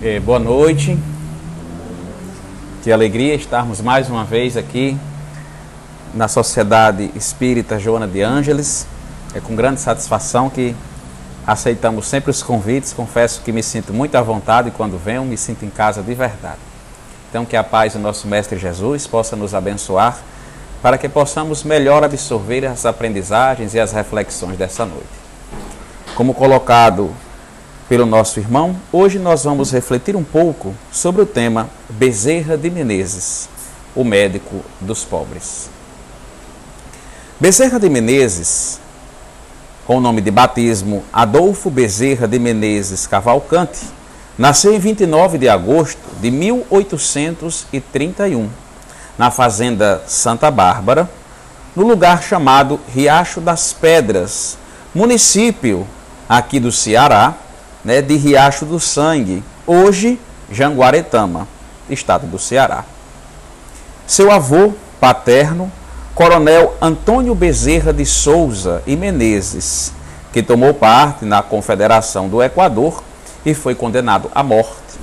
Eh, boa noite. Que alegria estarmos mais uma vez aqui na Sociedade Espírita Joana de Ângeles. É com grande satisfação que aceitamos sempre os convites. Confesso que me sinto muito à vontade quando venho, me sinto em casa de verdade. Então, que a paz do nosso Mestre Jesus possa nos abençoar para que possamos melhor absorver as aprendizagens e as reflexões dessa noite. Como colocado pelo nosso irmão, hoje nós vamos refletir um pouco sobre o tema Bezerra de Menezes, o médico dos pobres. Bezerra de Menezes, com o nome de batismo Adolfo Bezerra de Menezes Cavalcante, nasceu em 29 de agosto de 1831, na fazenda Santa Bárbara, no lugar chamado Riacho das Pedras, município aqui do Ceará, né, de Riacho do Sangue, hoje Janguaretama, estado do Ceará. Seu avô paterno, Coronel Antônio Bezerra de Souza e Menezes, que tomou parte na Confederação do Equador e foi condenado à morte.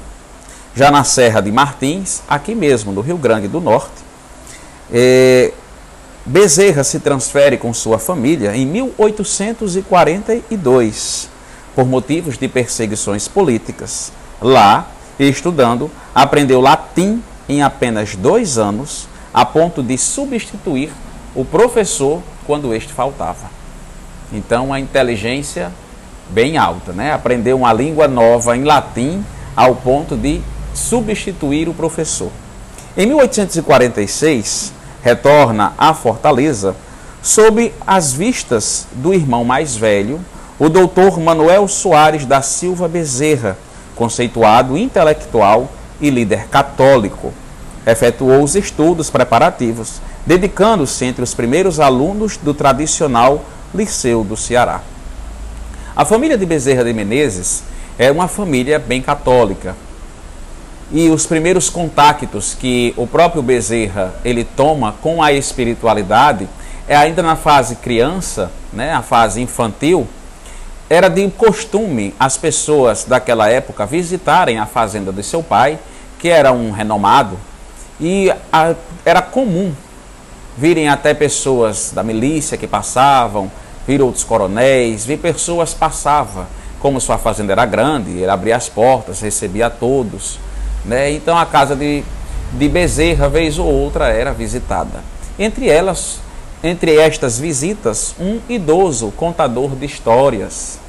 Já na Serra de Martins, aqui mesmo no Rio Grande do Norte, eh, Bezerra se transfere com sua família em 1842 por motivos de perseguições políticas. Lá, estudando, aprendeu latim em apenas dois anos, a ponto de substituir o professor quando este faltava. Então, a inteligência bem alta, né? Aprendeu uma língua nova em latim ao ponto de substituir o professor. Em 1846, retorna à Fortaleza sob as vistas do irmão mais velho, o doutor Manuel Soares da Silva Bezerra, conceituado intelectual e líder católico. Efetuou os estudos preparativos, dedicando-se entre os primeiros alunos do tradicional Liceu do Ceará. A família de Bezerra de Menezes é uma família bem católica. E os primeiros contactos que o próprio Bezerra ele toma com a espiritualidade é ainda na fase criança, né, a fase infantil, era de costume as pessoas daquela época visitarem a fazenda de seu pai, que era um renomado, e a, era comum virem até pessoas da milícia que passavam, vir outros coronéis, vir pessoas passava, como sua fazenda era grande, ele abria as portas, recebia todos, né? Então a casa de, de Bezerra, vez ou outra, era visitada. Entre elas, entre estas visitas, um idoso contador de histórias,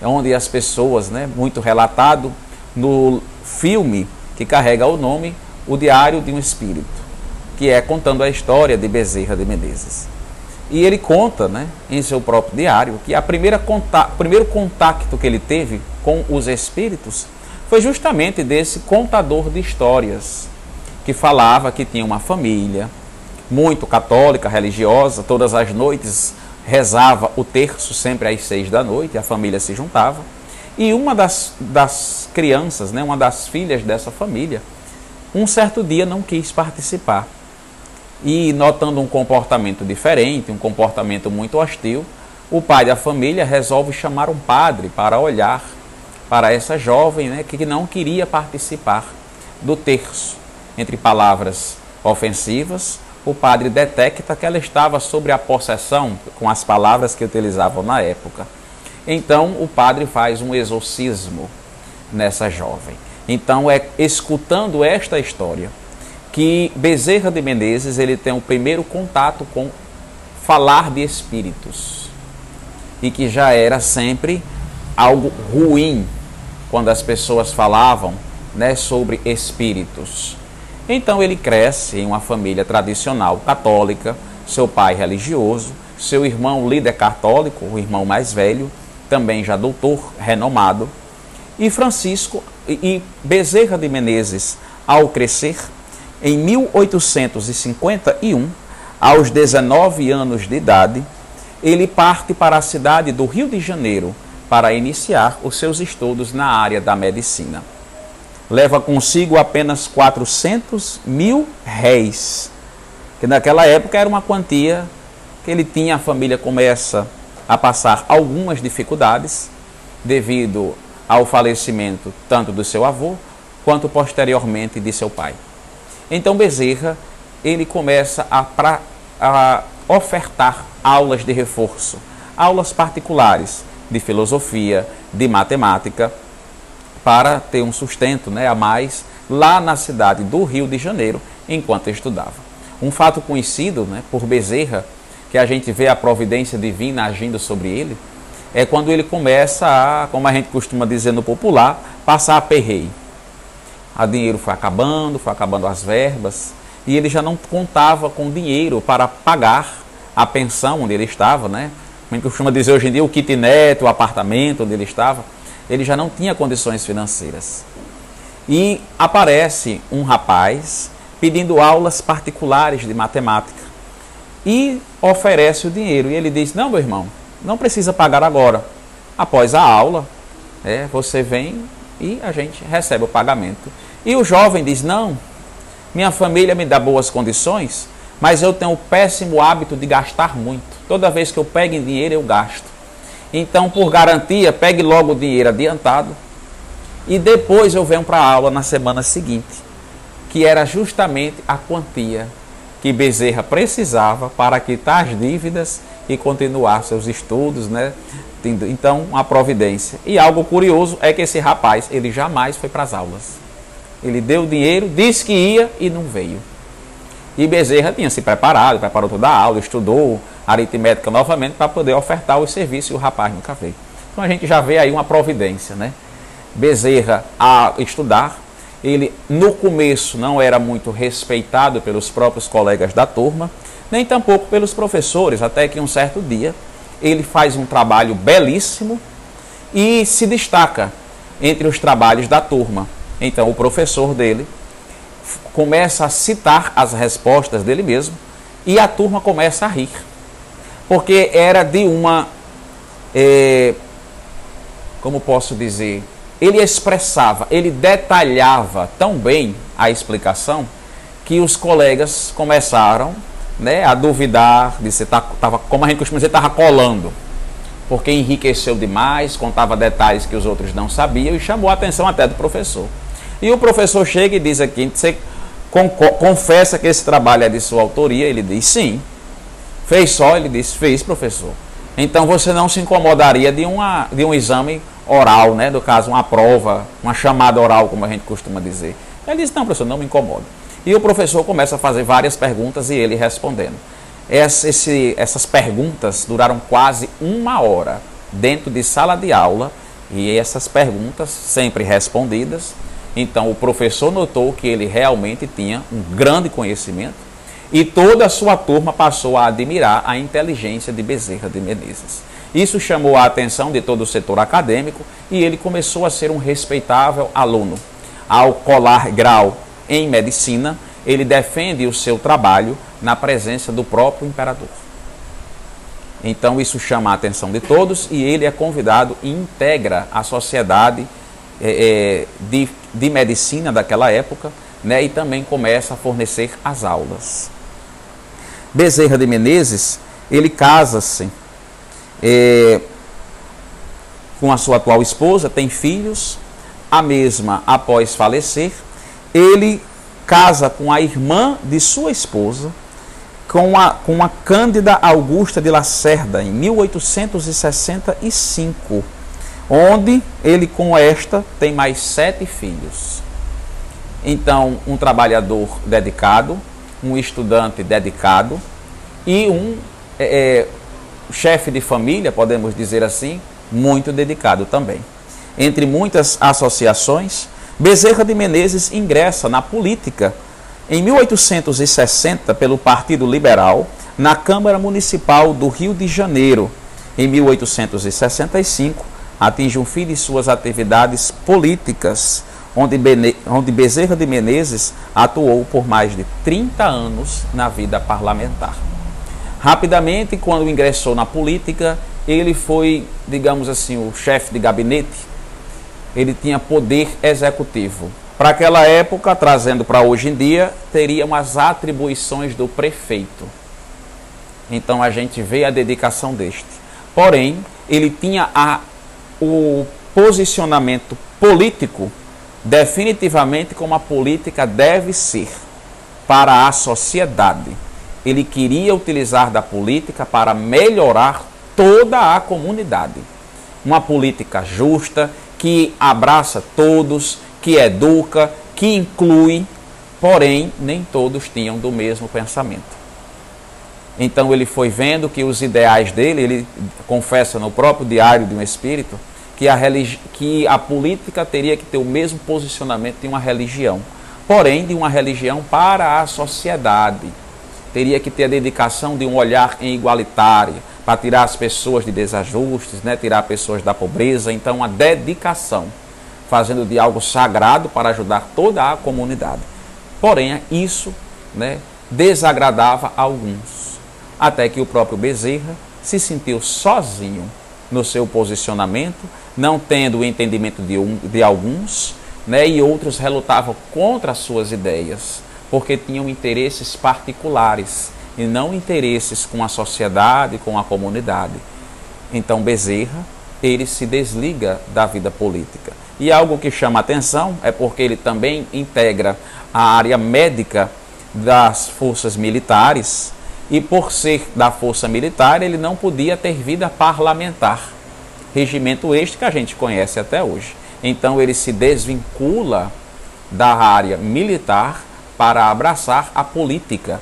onde as pessoas, né, muito relatado no filme que carrega o nome O Diário de um Espírito, que é contando a história de Bezerra de Menezes. E ele conta, né, em seu próprio diário, que a primeira conta, primeiro contato que ele teve com os espíritos foi justamente desse contador de histórias, que falava que tinha uma família, muito católica, religiosa, todas as noites rezava o terço sempre às seis da noite, a família se juntava. E uma das, das crianças, né, uma das filhas dessa família, um certo dia não quis participar. E notando um comportamento diferente, um comportamento muito hostil, o pai da família resolve chamar um padre para olhar para essa jovem né, que não queria participar do terço. Entre palavras ofensivas, o padre detecta que ela estava sobre a possessão, com as palavras que utilizavam na época. Então o padre faz um exorcismo nessa jovem. Então é escutando esta história que Bezerra de Menezes ele tem o primeiro contato com falar de espíritos e que já era sempre algo ruim quando as pessoas falavam né, sobre espíritos. Então ele cresce em uma família tradicional católica, seu pai religioso, seu irmão líder católico, o irmão mais velho, também já doutor renomado, e Francisco e Bezerra de Menezes, ao crescer, em 1851, aos 19 anos de idade, ele parte para a cidade do Rio de Janeiro para iniciar os seus estudos na área da medicina leva consigo apenas 400 mil réis, que naquela época era uma quantia que ele tinha, a família começa a passar algumas dificuldades devido ao falecimento tanto do seu avô quanto posteriormente de seu pai. Então Bezerra ele começa a, pra, a ofertar aulas de reforço, aulas particulares de filosofia, de matemática, para ter um sustento né, a mais lá na cidade do Rio de Janeiro, enquanto estudava. Um fato conhecido né, por Bezerra, que a gente vê a providência divina agindo sobre ele, é quando ele começa a, como a gente costuma dizer no popular, passar a perreio. O dinheiro foi acabando, foi acabando as verbas, e ele já não contava com dinheiro para pagar a pensão onde ele estava, né? Como a gente costuma dizer hoje em dia, o kitnet, o apartamento onde ele estava, ele já não tinha condições financeiras. E aparece um rapaz pedindo aulas particulares de matemática e oferece o dinheiro. E ele diz: Não, meu irmão, não precisa pagar agora. Após a aula, é, você vem e a gente recebe o pagamento. E o jovem diz: Não, minha família me dá boas condições, mas eu tenho o péssimo hábito de gastar muito. Toda vez que eu pego em dinheiro, eu gasto. Então, por garantia, pegue logo o dinheiro adiantado e depois eu venho para a aula na semana seguinte, que era justamente a quantia que Bezerra precisava para quitar as dívidas e continuar seus estudos, né? Então, uma providência. E algo curioso é que esse rapaz, ele jamais foi para as aulas. Ele deu o dinheiro, disse que ia e não veio. E Bezerra tinha se preparado, preparou toda a aula, estudou aritmética novamente para poder ofertar os serviços e o rapaz nunca veio. Então a gente já vê aí uma providência, né? Bezerra a estudar, ele no começo não era muito respeitado pelos próprios colegas da turma, nem tampouco pelos professores, até que um certo dia ele faz um trabalho belíssimo e se destaca entre os trabalhos da turma. Então o professor dele começa a citar as respostas dele mesmo e a turma começa a rir, porque era de uma, é, como posso dizer, ele expressava, ele detalhava tão bem a explicação que os colegas começaram né, a duvidar de se tava, como a gente costuma dizer, estava colando. Porque enriqueceu demais, contava detalhes que os outros não sabiam e chamou a atenção até do professor. E o professor chega e diz aqui, você confessa que esse trabalho é de sua autoria? Ele diz sim. Fez só? Ele diz, fez, professor. Então você não se incomodaria de, uma, de um exame oral, né? Do caso, uma prova, uma chamada oral, como a gente costuma dizer. Ele diz, não, professor, não me incomoda. E o professor começa a fazer várias perguntas e ele respondendo. Esse, essas perguntas duraram quase uma hora dentro de sala de aula e essas perguntas sempre respondidas. Então o professor notou que ele realmente tinha um grande conhecimento e toda a sua turma passou a admirar a inteligência de Bezerra de Menezes. Isso chamou a atenção de todo o setor acadêmico e ele começou a ser um respeitável aluno. Ao colar grau em medicina, ele defende o seu trabalho na presença do próprio imperador. Então isso chama a atenção de todos e ele é convidado e integra a sociedade é, de, de medicina daquela época né, e também começa a fornecer as aulas. Bezerra de Menezes, ele casa-se é, com a sua atual esposa, tem filhos, a mesma após falecer, ele casa com a irmã de sua esposa, com a, com a Cândida Augusta de Lacerda, em 1865, onde ele com esta tem mais sete filhos. Então, um trabalhador dedicado, um estudante dedicado e um é, é chefe de família, podemos dizer assim, muito dedicado também. Entre muitas associações, Bezerra de Menezes ingressa na política em 1860 pelo Partido Liberal na Câmara Municipal do Rio de Janeiro. Em 1865, atinge um fim de suas atividades políticas, onde, Bene... onde Bezerra de Menezes atuou por mais de 30 anos na vida parlamentar. Rapidamente, quando ingressou na política, ele foi, digamos assim, o chefe de gabinete ele tinha poder executivo. Para aquela época, trazendo para hoje em dia, teriam as atribuições do prefeito. Então a gente vê a dedicação deste. Porém, ele tinha a, o posicionamento político definitivamente como a política deve ser para a sociedade. Ele queria utilizar da política para melhorar toda a comunidade. Uma política justa, que abraça todos, que educa, que inclui, porém, nem todos tinham do mesmo pensamento. Então ele foi vendo que os ideais dele, ele confessa no próprio diário de um espírito, que a, que a política teria que ter o mesmo posicionamento de uma religião, porém de uma religião para a sociedade. Teria que ter a dedicação de um olhar em igualitário, para tirar as pessoas de desajustes, né, tirar pessoas da pobreza. Então, a dedicação, fazendo de algo sagrado para ajudar toda a comunidade. Porém, isso né, desagradava alguns, até que o próprio Bezerra se sentiu sozinho no seu posicionamento, não tendo o entendimento de, um, de alguns, né, e outros relutavam contra as suas ideias, porque tinham interesses particulares e não interesses com a sociedade, com a comunidade. Então Bezerra, ele se desliga da vida política. E algo que chama atenção é porque ele também integra a área médica das forças militares, e por ser da força militar, ele não podia ter vida parlamentar. Regimento este que a gente conhece até hoje. Então ele se desvincula da área militar para abraçar a política.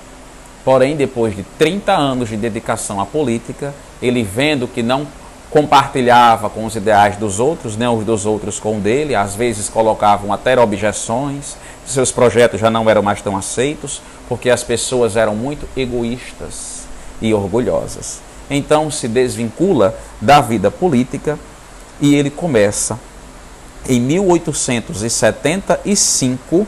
Porém, depois de 30 anos de dedicação à política, ele vendo que não compartilhava com os ideais dos outros, nem os dos outros com o dele, às vezes colocavam até objeções, seus projetos já não eram mais tão aceitos, porque as pessoas eram muito egoístas e orgulhosas. Então se desvincula da vida política e ele começa em 1875,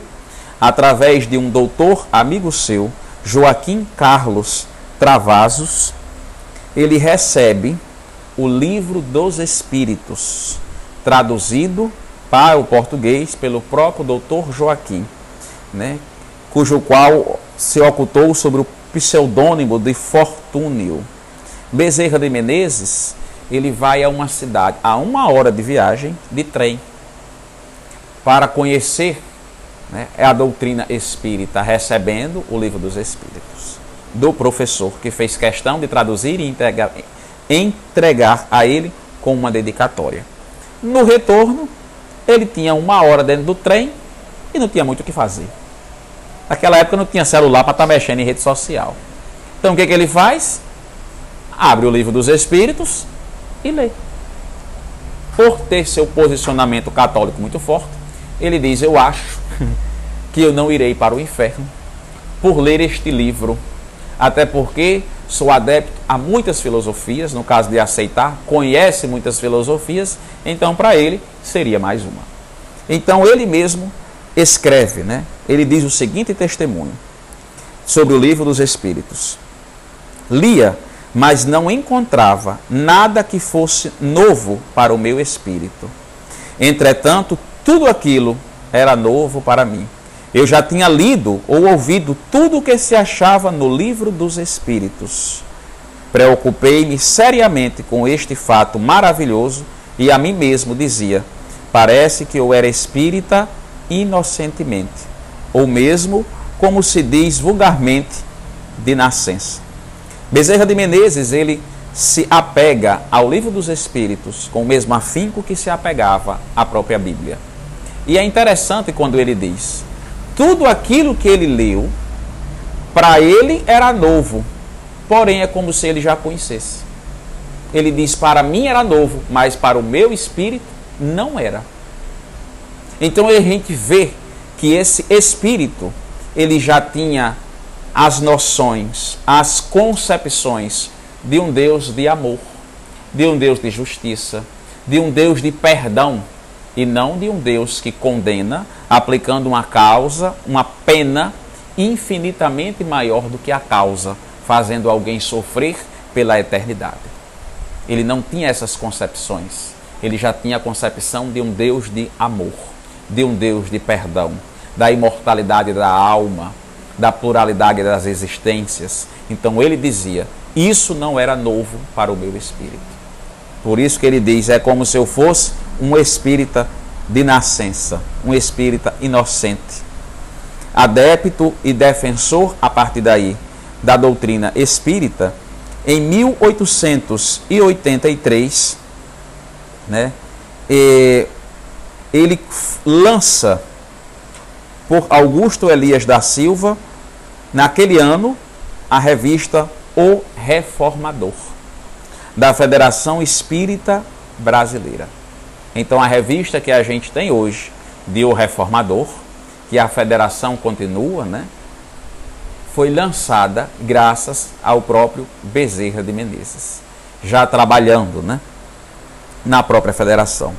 através de um doutor amigo seu, Joaquim Carlos Travasos, ele recebe o Livro dos Espíritos, traduzido para o português pelo próprio doutor Joaquim, né, cujo qual se ocultou sobre o pseudônimo de Fortúnio. Bezerra de Menezes, ele vai a uma cidade, a uma hora de viagem de trem, para conhecer né, a doutrina espírita, recebendo o livro dos Espíritos, do professor, que fez questão de traduzir e entregar, entregar a ele com uma dedicatória. No retorno, ele tinha uma hora dentro do trem e não tinha muito o que fazer. Naquela época não tinha celular para estar tá mexendo em rede social. Então o que, que ele faz? Abre o livro dos Espíritos e lê. Por ter seu posicionamento católico muito forte, ele diz: Eu acho que eu não irei para o inferno por ler este livro. Até porque sou adepto a muitas filosofias, no caso de aceitar, conhece muitas filosofias, então para ele seria mais uma. Então ele mesmo escreve, né? Ele diz o seguinte testemunho sobre o livro dos Espíritos: Lia, mas não encontrava nada que fosse novo para o meu espírito. Entretanto, tudo aquilo era novo para mim. Eu já tinha lido ou ouvido tudo o que se achava no livro dos Espíritos. Preocupei-me seriamente com este fato maravilhoso e a mim mesmo dizia: parece que eu era espírita inocentemente, ou mesmo, como se diz vulgarmente, de nascença. Bezerra de Menezes, ele se apega ao livro dos Espíritos com o mesmo afinco que se apegava à própria Bíblia. E é interessante quando ele diz: tudo aquilo que ele leu, para ele era novo, porém é como se ele já conhecesse. Ele diz: para mim era novo, mas para o meu espírito não era. Então a gente vê que esse espírito ele já tinha as noções, as concepções de um Deus de amor, de um Deus de justiça, de um Deus de perdão e não de um Deus que condena, aplicando uma causa, uma pena infinitamente maior do que a causa, fazendo alguém sofrer pela eternidade. Ele não tinha essas concepções. Ele já tinha a concepção de um Deus de amor de um Deus de perdão, da imortalidade da alma, da pluralidade das existências. Então ele dizia: Isso não era novo para o meu espírito. Por isso que ele diz: É como se eu fosse um espírita de nascença, um espírita inocente, adepto e defensor a partir daí da doutrina espírita, em 1883, né, ele lança por Augusto Elias da Silva, naquele ano, a revista O Reformador, da Federação Espírita Brasileira. Então, a revista que a gente tem hoje, de O Reformador, que a federação continua, né? Foi lançada graças ao próprio Bezerra de Menezes, já trabalhando, né? Na própria federação.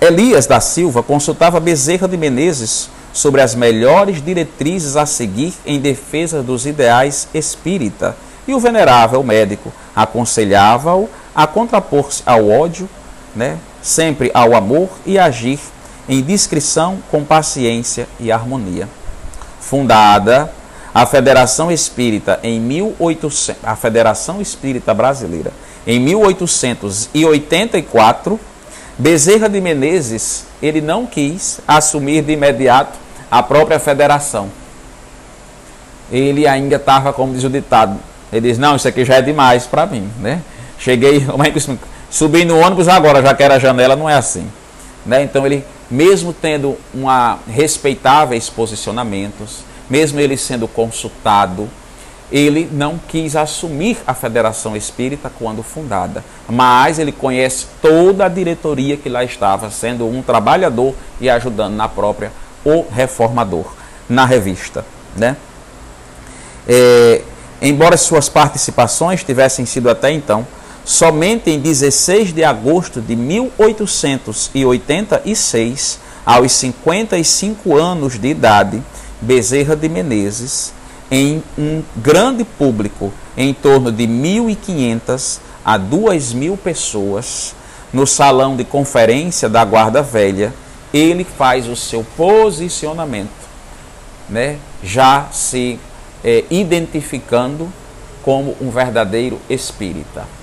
Elias da Silva consultava Bezerra de Menezes sobre as melhores diretrizes a seguir em defesa dos ideais espírita, e o venerável médico aconselhava-o a contrapor-se ao ódio, né, sempre ao amor e agir em discrição com paciência e harmonia. Fundada a Federação Espírita em 1800, a Federação Espírita Brasileira em 1884, Bezerra de Menezes, ele não quis assumir de imediato a própria federação. Ele ainda estava, como diz o ditado, ele diz, não, isso aqui já é demais para mim, né? Cheguei, como é que subi no ônibus agora, já que era janela, não é assim. Né? Então ele, mesmo tendo uma respeitáveis posicionamentos, mesmo ele sendo consultado, ele não quis assumir a Federação Espírita quando fundada, mas ele conhece toda a diretoria que lá estava, sendo um trabalhador e ajudando na própria o Reformador, na revista. Né? É, embora suas participações tivessem sido até então somente em 16 de agosto de 1886, aos 55 anos de idade, Bezerra de Menezes, em um grande público, em torno de 1.500 a 2.000 pessoas, no salão de conferência da Guarda Velha, ele faz o seu posicionamento, né? já se é, identificando como um verdadeiro espírita.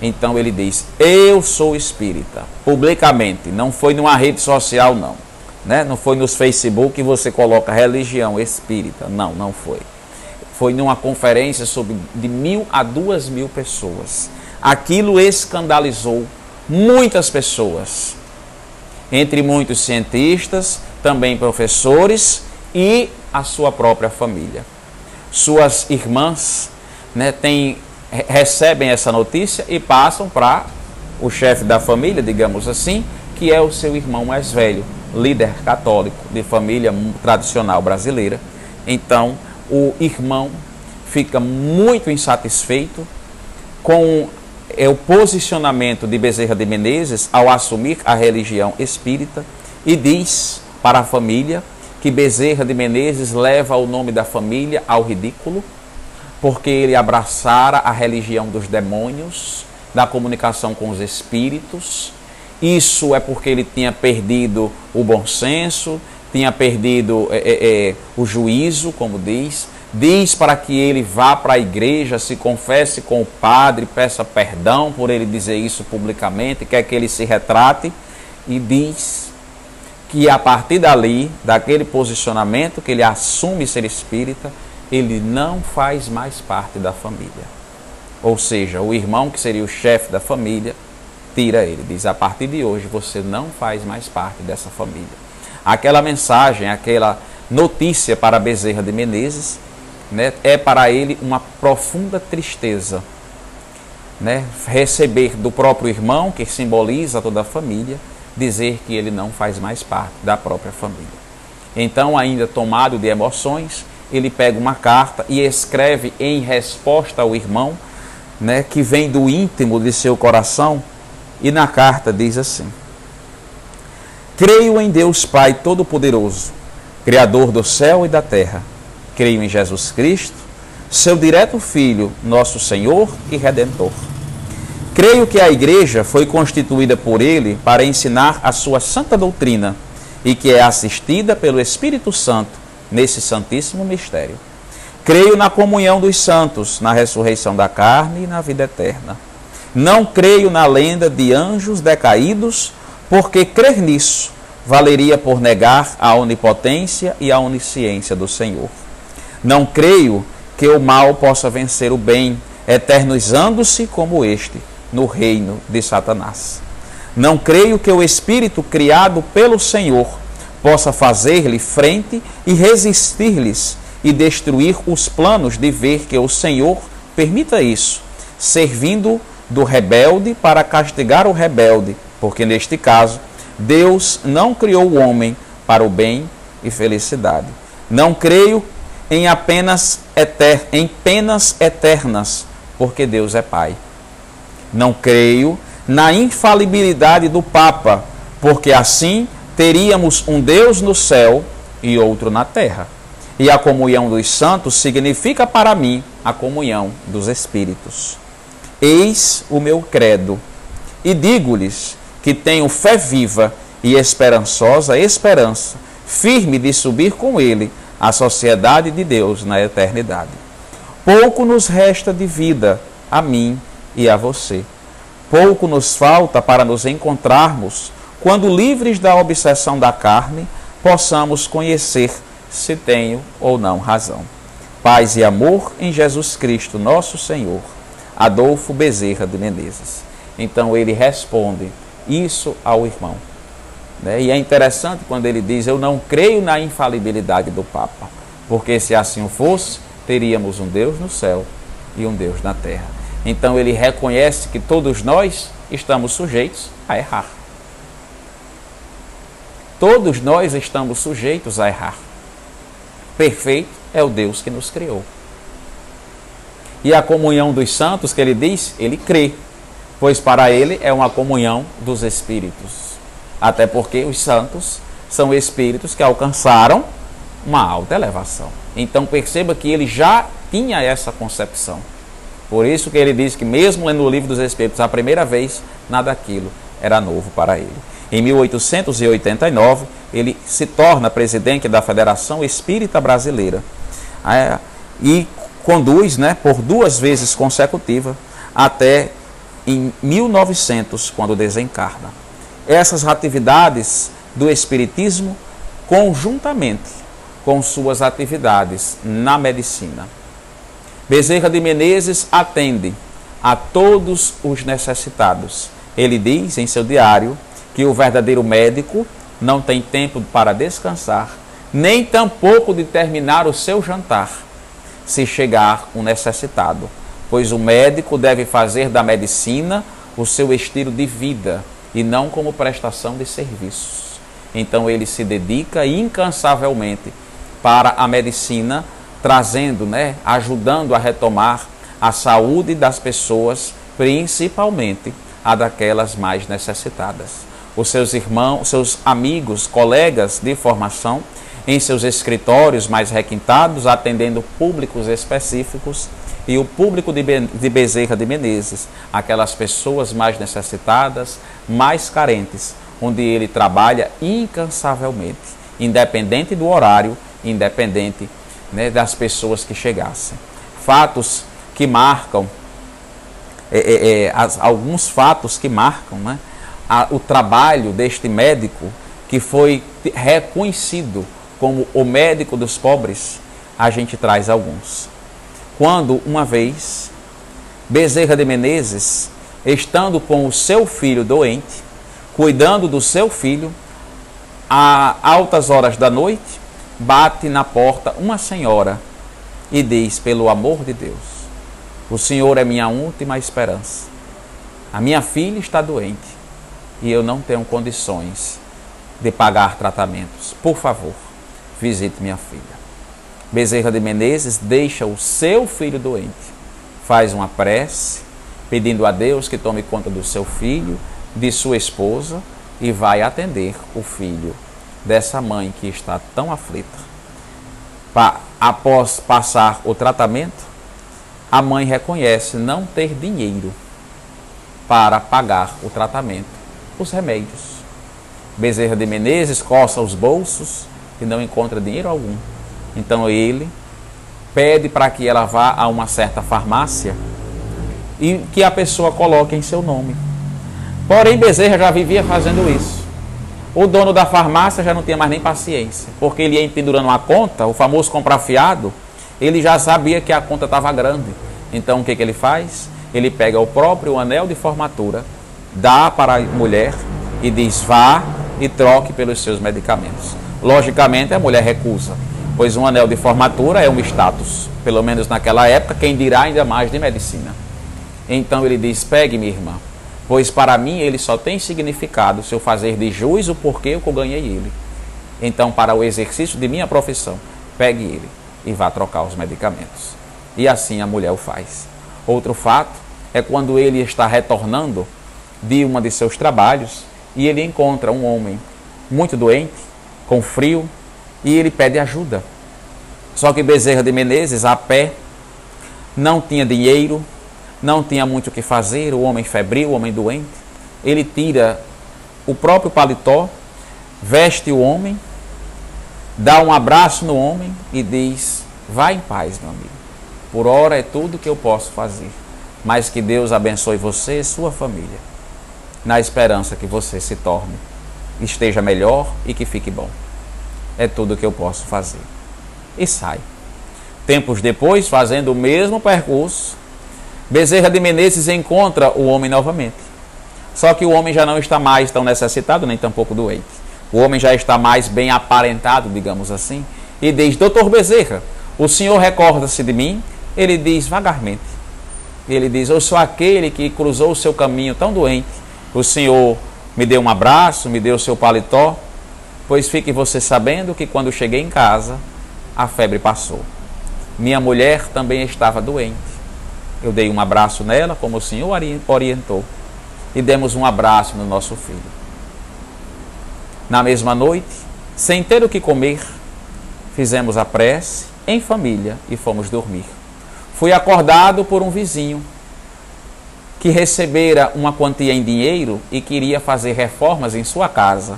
Então ele diz: Eu sou espírita, publicamente, não foi numa rede social, não. Né? Não foi nos Facebook que você coloca religião espírita. Não, não foi. Foi numa conferência sobre de mil a duas mil pessoas. Aquilo escandalizou muitas pessoas entre muitos cientistas, também professores e a sua própria família. Suas irmãs né, tem, recebem essa notícia e passam para o chefe da família, digamos assim, que é o seu irmão mais velho, líder católico de família tradicional brasileira. Então, o irmão fica muito insatisfeito com é o posicionamento de Bezerra de Menezes ao assumir a religião espírita e diz para a família que Bezerra de Menezes leva o nome da família ao ridículo, porque ele abraçara a religião dos demônios, da comunicação com os espíritos. Isso é porque ele tinha perdido o bom senso, tinha perdido é, é, é o juízo, como diz, diz para que ele vá para a igreja, se confesse com o padre, peça perdão por ele dizer isso publicamente, quer que ele se retrate e diz que a partir dali, daquele posicionamento que ele assume ser espírita, ele não faz mais parte da família. Ou seja, o irmão que seria o chefe da família tira ele, diz: a partir de hoje você não faz mais parte dessa família. Aquela mensagem, aquela notícia para Bezerra de Menezes né, é para ele uma profunda tristeza. Né, receber do próprio irmão, que simboliza toda a família, dizer que ele não faz mais parte da própria família. Então, ainda tomado de emoções, ele pega uma carta e escreve em resposta ao irmão, né, que vem do íntimo de seu coração, e na carta diz assim: Creio em Deus Pai Todo-Poderoso, Criador do céu e da terra Creio em Jesus Cristo, seu direto Filho, nosso Senhor e Redentor. Creio que a Igreja foi constituída por ele para ensinar a sua santa doutrina e que é assistida pelo Espírito Santo nesse santíssimo mistério. Creio na comunhão dos santos, na ressurreição da carne e na vida eterna. Não creio na lenda de anjos decaídos, porque crer nisso valeria por negar a onipotência e a onisciência do Senhor. Não creio que o mal possa vencer o bem, eternizando-se como este no reino de Satanás. Não creio que o espírito criado pelo Senhor possa fazer-lhe frente e resistir-lhes e destruir os planos de ver que o Senhor permita isso, servindo do rebelde para castigar o rebelde, porque neste caso Deus não criou o homem para o bem e felicidade. Não creio em apenas eter em penas eternas, porque Deus é Pai. Não creio na infalibilidade do Papa, porque assim teríamos um Deus no céu e outro na terra. E a comunhão dos santos significa para mim a comunhão dos espíritos. Eis o meu credo, e digo-lhes que tenho fé viva e esperançosa esperança, firme de subir com ele à sociedade de Deus na eternidade. Pouco nos resta de vida, a mim e a você. Pouco nos falta para nos encontrarmos quando, livres da obsessão da carne, possamos conhecer se tenho ou não razão. Paz e amor em Jesus Cristo, nosso Senhor. Adolfo Bezerra de Menezes. Então ele responde isso ao irmão. Né? E é interessante quando ele diz: Eu não creio na infalibilidade do Papa, porque se assim fosse, teríamos um Deus no céu e um Deus na terra. Então ele reconhece que todos nós estamos sujeitos a errar. Todos nós estamos sujeitos a errar. Perfeito é o Deus que nos criou. E a comunhão dos santos, que ele diz, ele crê, pois para ele é uma comunhão dos espíritos. Até porque os santos são espíritos que alcançaram uma alta elevação. Então perceba que ele já tinha essa concepção. Por isso que ele diz que mesmo lendo o livro dos Espíritos a primeira vez, nada daquilo era novo para ele. Em 1889, ele se torna presidente da Federação Espírita Brasileira é, e conduz né, por duas vezes consecutivas até em 1900, quando desencarna. Essas atividades do Espiritismo conjuntamente com suas atividades na medicina. Bezerra de Menezes atende a todos os necessitados. Ele diz em seu diário que o verdadeiro médico não tem tempo para descansar, nem tampouco de terminar o seu jantar, se chegar um necessitado, pois o médico deve fazer da medicina o seu estilo de vida e não como prestação de serviços. Então ele se dedica incansavelmente para a medicina trazendo, né, ajudando a retomar a saúde das pessoas, principalmente a daquelas mais necessitadas. Os seus irmãos, seus amigos, colegas de formação, em seus escritórios mais requintados, atendendo públicos específicos, e o público de Bezerra de Menezes, aquelas pessoas mais necessitadas, mais carentes, onde ele trabalha incansavelmente, independente do horário, independente né, das pessoas que chegassem. Fatos que marcam, é, é, é, as, alguns fatos que marcam né, a, o trabalho deste médico que foi reconhecido como o médico dos pobres, a gente traz alguns. Quando uma vez Bezerra de Menezes, estando com o seu filho doente, cuidando do seu filho, a altas horas da noite, bate na porta uma senhora e diz: Pelo amor de Deus, o Senhor é minha última esperança. A minha filha está doente e eu não tenho condições de pagar tratamentos. Por favor, visite minha filha. Bezerra de Menezes deixa o seu filho doente, faz uma prece, pedindo a Deus que tome conta do seu filho, de sua esposa e vai atender o filho dessa mãe que está tão aflita. Pa, após passar o tratamento, a mãe reconhece não ter dinheiro para pagar o tratamento, os remédios. Bezerra de Menezes coça os bolsos e não encontra dinheiro algum. Então ele pede para que ela vá a uma certa farmácia e que a pessoa coloque em seu nome. Porém, Bezerra já vivia fazendo isso O dono da farmácia já não tinha mais nem paciência, porque ele ia pendurando uma conta, o famoso comprar fiado, ele já sabia que a conta estava grande. Então o que, que ele faz? Ele pega o próprio anel de formatura, dá para a mulher e diz: vá e troque pelos seus medicamentos. Logicamente a mulher recusa, pois um anel de formatura é um status, pelo menos naquela época, quem dirá ainda mais de medicina. Então ele diz: pegue, minha irmã, pois para mim ele só tem significado se eu fazer de juízo o porquê eu ganhei ele. Então, para o exercício de minha profissão, pegue ele e vá trocar os medicamentos. E assim a mulher o faz. Outro fato é quando ele está retornando de uma de seus trabalhos e ele encontra um homem muito doente, com frio, e ele pede ajuda. Só que Bezerra de Menezes, a pé, não tinha dinheiro, não tinha muito o que fazer, o homem febril, o homem doente. Ele tira o próprio paletó, veste o homem, dá um abraço no homem e diz: Vá em paz, meu amigo. Por hora é tudo que eu posso fazer. Mas que Deus abençoe você e sua família, na esperança que você se torne, esteja melhor e que fique bom. É tudo que eu posso fazer. E sai. Tempos depois, fazendo o mesmo percurso, Bezerra de Menezes encontra o homem novamente. Só que o homem já não está mais tão necessitado, nem tampouco doente. O homem já está mais bem aparentado, digamos assim, e diz: Doutor Bezerra, o senhor recorda-se de mim? Ele diz vagarmente. Ele diz: Eu sou aquele que cruzou o seu caminho tão doente. O senhor me deu um abraço, me deu o seu paletó. Pois fique você sabendo que quando cheguei em casa, a febre passou. Minha mulher também estava doente. Eu dei um abraço nela, como o Senhor orientou, e demos um abraço no nosso filho. Na mesma noite, sem ter o que comer, fizemos a prece em família e fomos dormir. Fui acordado por um vizinho que recebera uma quantia em dinheiro e queria fazer reformas em sua casa.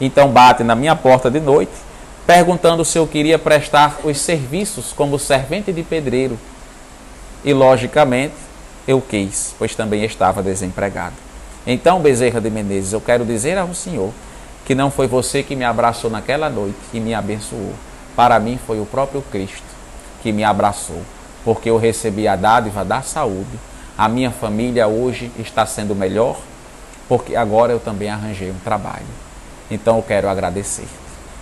Então bate na minha porta de noite, perguntando se eu queria prestar os serviços como servente de pedreiro e, logicamente, eu quis, pois também estava desempregado. Então, Bezerra de Menezes, eu quero dizer ao Senhor que não foi você que me abraçou naquela noite e me abençoou. Para mim foi o próprio Cristo que me abraçou, porque eu recebi a dádiva da saúde. A minha família hoje está sendo melhor, porque agora eu também arranjei um trabalho. Então eu quero agradecer.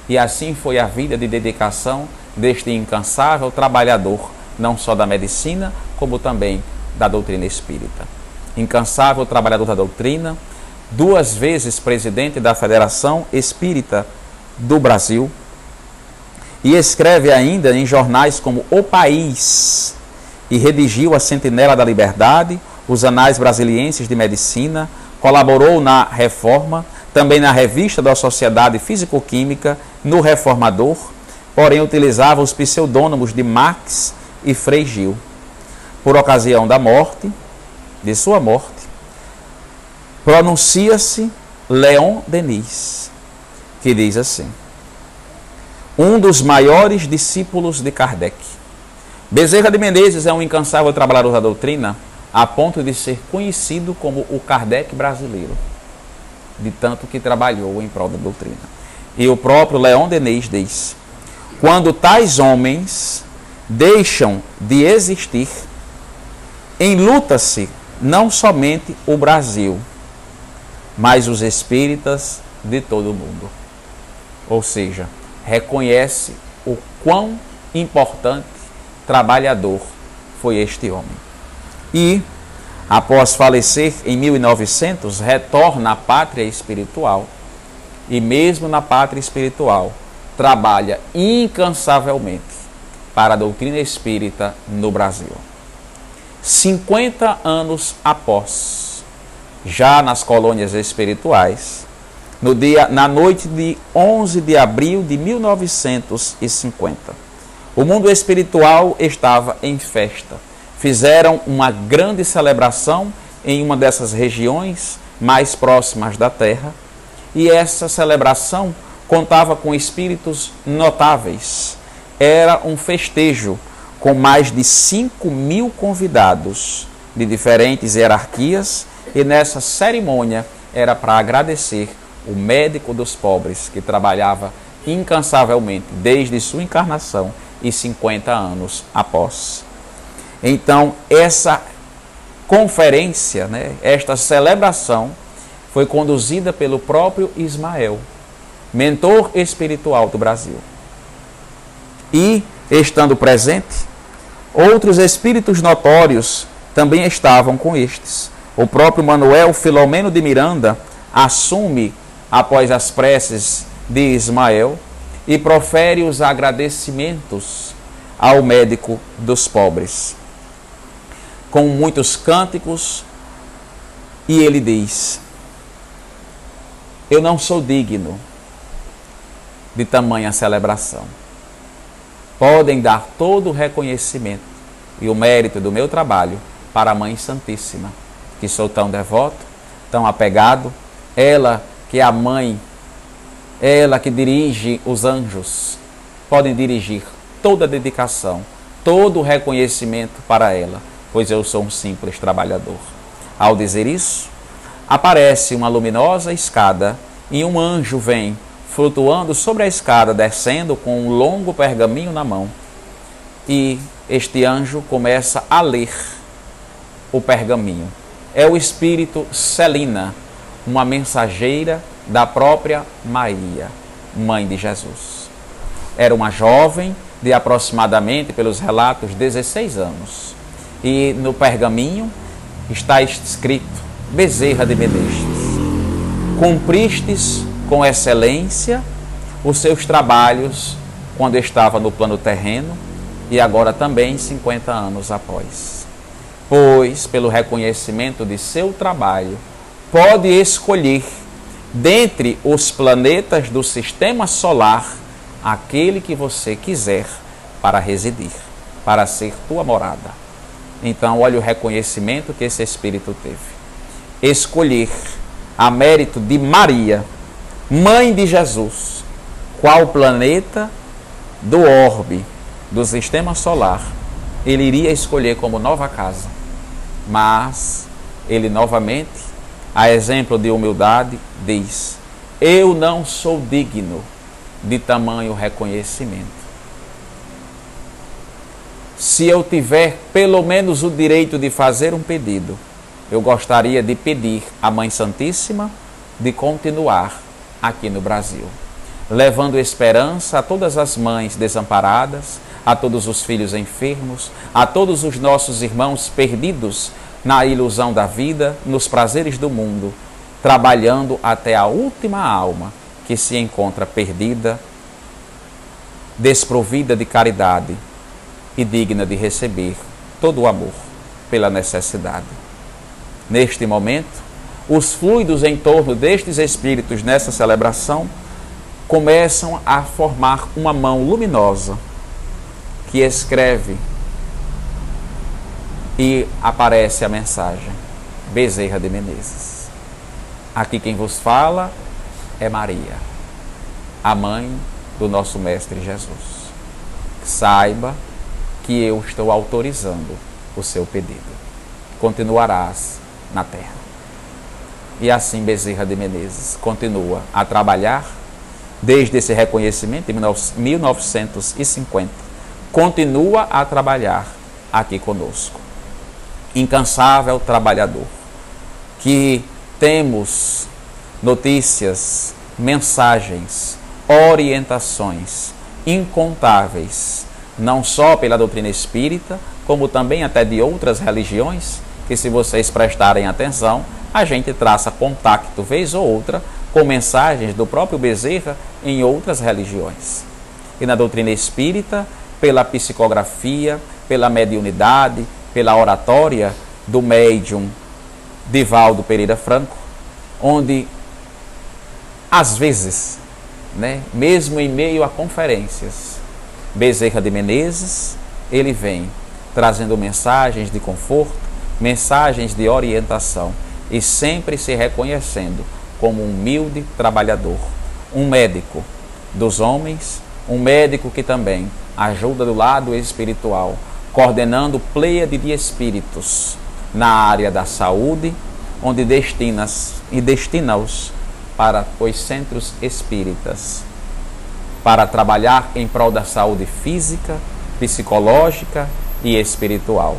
E assim foi a vida de dedicação deste incansável trabalhador, não só da medicina, como também da doutrina espírita. Incansável trabalhador da doutrina, duas vezes presidente da Federação Espírita do Brasil, e escreve ainda em jornais como O País, e redigiu a Sentinela da Liberdade, os Anais Brasilienses de Medicina, colaborou na Reforma, também na Revista da Sociedade Físico-Química, no Reformador, porém utilizava os pseudônimos de Marx e Frei Gil por ocasião da morte, de sua morte, pronuncia-se Leon Denis, que diz assim: um dos maiores discípulos de Kardec. Bezerra de Menezes é um incansável trabalhador da doutrina, a ponto de ser conhecido como o Kardec brasileiro, de tanto que trabalhou em prol da doutrina. E o próprio Leon Denis diz: quando tais homens deixam de existir, enluta-se não somente o Brasil, mas os espíritas de todo o mundo. Ou seja, reconhece o quão importante trabalhador foi este homem. E, após falecer em 1900, retorna à pátria espiritual. E, mesmo na pátria espiritual, trabalha incansavelmente para a doutrina espírita no Brasil. 50 anos após, já nas colônias espirituais, no dia, na noite de 11 de abril de 1950. O mundo espiritual estava em festa. Fizeram uma grande celebração em uma dessas regiões mais próximas da Terra, e essa celebração contava com espíritos notáveis. Era um festejo com mais de 5 mil convidados de diferentes hierarquias, e nessa cerimônia era para agradecer o médico dos pobres, que trabalhava incansavelmente desde sua encarnação e 50 anos após. Então, essa conferência, né, esta celebração, foi conduzida pelo próprio Ismael, mentor espiritual do Brasil. E, estando presente, outros espíritos notórios também estavam com estes. O próprio Manuel Filomeno de Miranda assume, após as preces de Ismael, e profere os agradecimentos ao médico dos pobres com muitos cânticos, e ele diz: Eu não sou digno de tamanha celebração. Podem dar todo o reconhecimento e o mérito do meu trabalho para a Mãe Santíssima, que sou tão devoto, tão apegado, ela que é a mãe, ela que dirige os anjos, podem dirigir toda a dedicação, todo o reconhecimento para ela pois eu sou um simples trabalhador. Ao dizer isso, aparece uma luminosa escada e um anjo vem flutuando sobre a escada, descendo com um longo pergaminho na mão. E este anjo começa a ler o pergaminho. É o espírito Celina, uma mensageira da própria Maria, mãe de Jesus. Era uma jovem de aproximadamente, pelos relatos, 16 anos e no pergaminho está escrito: Bezerra de Menezes, cumpristes com excelência os seus trabalhos quando estava no plano terreno e agora também 50 anos após. Pois, pelo reconhecimento de seu trabalho, pode escolher dentre os planetas do sistema solar aquele que você quiser para residir, para ser tua morada. Então, olha o reconhecimento que esse espírito teve. Escolher a mérito de Maria, mãe de Jesus, qual planeta do orbe do sistema solar ele iria escolher como nova casa. Mas ele novamente, a exemplo de humildade, diz: Eu não sou digno de tamanho reconhecimento. Se eu tiver pelo menos o direito de fazer um pedido, eu gostaria de pedir à Mãe Santíssima de continuar aqui no Brasil, levando esperança a todas as mães desamparadas, a todos os filhos enfermos, a todos os nossos irmãos perdidos na ilusão da vida, nos prazeres do mundo, trabalhando até a última alma que se encontra perdida, desprovida de caridade e digna de receber todo o amor pela necessidade. Neste momento, os fluidos em torno destes espíritos nessa celebração começam a formar uma mão luminosa que escreve e aparece a mensagem: Bezerra de Menezes. Aqui quem vos fala é Maria, a mãe do nosso Mestre Jesus. Saiba que eu estou autorizando o seu pedido. Continuarás na terra. E assim Bezerra de Menezes continua a trabalhar desde esse reconhecimento em 1950. Continua a trabalhar aqui conosco. Incansável trabalhador. Que temos notícias, mensagens, orientações incontáveis não só pela doutrina espírita, como também até de outras religiões, que se vocês prestarem atenção, a gente traça contato vez ou outra com mensagens do próprio Bezerra em outras religiões. E na doutrina espírita, pela psicografia, pela mediunidade, pela oratória do médium Divaldo Pereira Franco, onde às vezes, né, mesmo em meio a conferências, Bezerra de Menezes, ele vem trazendo mensagens de conforto, mensagens de orientação e sempre se reconhecendo como um humilde trabalhador, um médico dos homens, um médico que também ajuda do lado espiritual, coordenando pleiade de espíritos na área da saúde, onde destina e destina-os para os centros espíritas, para trabalhar em prol da saúde física, psicológica e espiritual.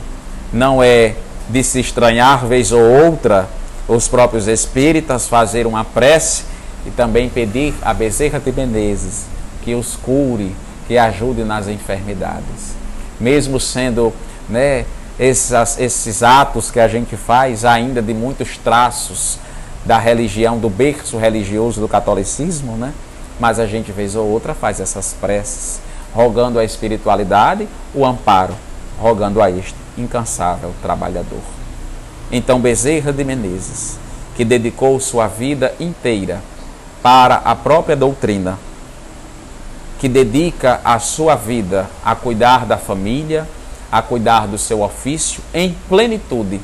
Não é de se estranhar vez ou outra os próprios espíritas fazer uma prece e também pedir a Bezerra de Menezes que os cure, que ajude nas enfermidades. Mesmo sendo né, esses, esses atos que a gente faz ainda de muitos traços da religião, do berço religioso do catolicismo, né? mas a gente, vez ou outra, faz essas preces, rogando a espiritualidade, o amparo, rogando a este incansável trabalhador. Então, Bezerra de Menezes, que dedicou sua vida inteira para a própria doutrina, que dedica a sua vida a cuidar da família, a cuidar do seu ofício em plenitude,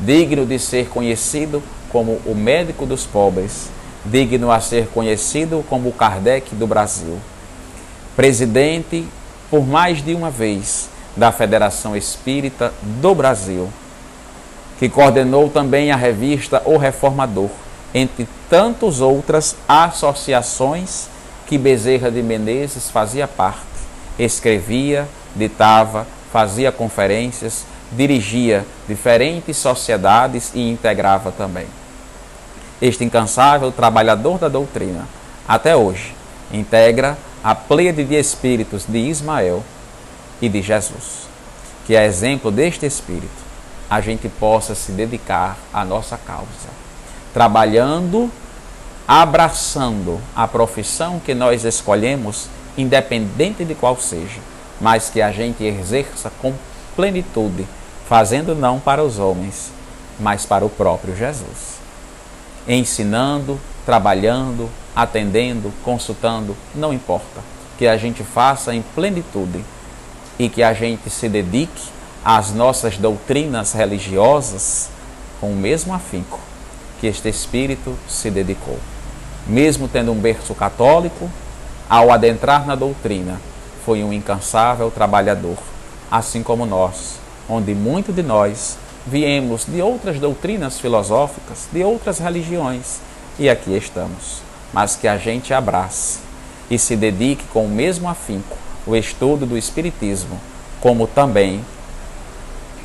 digno de ser conhecido como o médico dos pobres, digno a ser conhecido como o Kardec do Brasil. Presidente, por mais de uma vez, da Federação Espírita do Brasil, que coordenou também a revista O Reformador, entre tantas outras associações que Bezerra de Menezes fazia parte. Escrevia, ditava, fazia conferências, dirigia diferentes sociedades e integrava também. Este incansável trabalhador da doutrina, até hoje, integra a pleiade de espíritos de Ismael e de Jesus. Que a exemplo deste espírito, a gente possa se dedicar à nossa causa, trabalhando, abraçando a profissão que nós escolhemos, independente de qual seja, mas que a gente exerça com plenitude, fazendo não para os homens, mas para o próprio Jesus. Ensinando, trabalhando, atendendo, consultando, não importa. Que a gente faça em plenitude e que a gente se dedique às nossas doutrinas religiosas com o mesmo afinco que este espírito se dedicou. Mesmo tendo um berço católico, ao adentrar na doutrina, foi um incansável trabalhador, assim como nós, onde muito de nós viemos de outras doutrinas filosóficas, de outras religiões, e aqui estamos. Mas que a gente abrace e se dedique com o mesmo afinco o estudo do Espiritismo, como também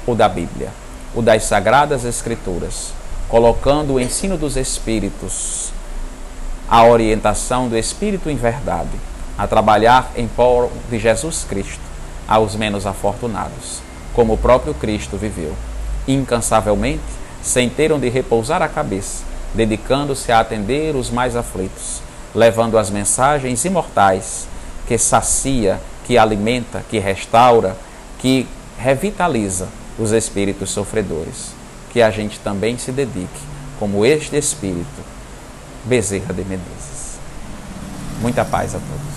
o da Bíblia, o das Sagradas Escrituras, colocando o ensino dos Espíritos, a orientação do Espírito em verdade, a trabalhar em prol de Jesus Cristo aos menos afortunados, como o próprio Cristo viveu, incansavelmente, sem ter onde repousar a cabeça, dedicando-se a atender os mais aflitos, levando as mensagens imortais que sacia, que alimenta, que restaura, que revitaliza os espíritos sofredores. Que a gente também se dedique, como este espírito, Bezerra de Menezes. Muita paz a todos.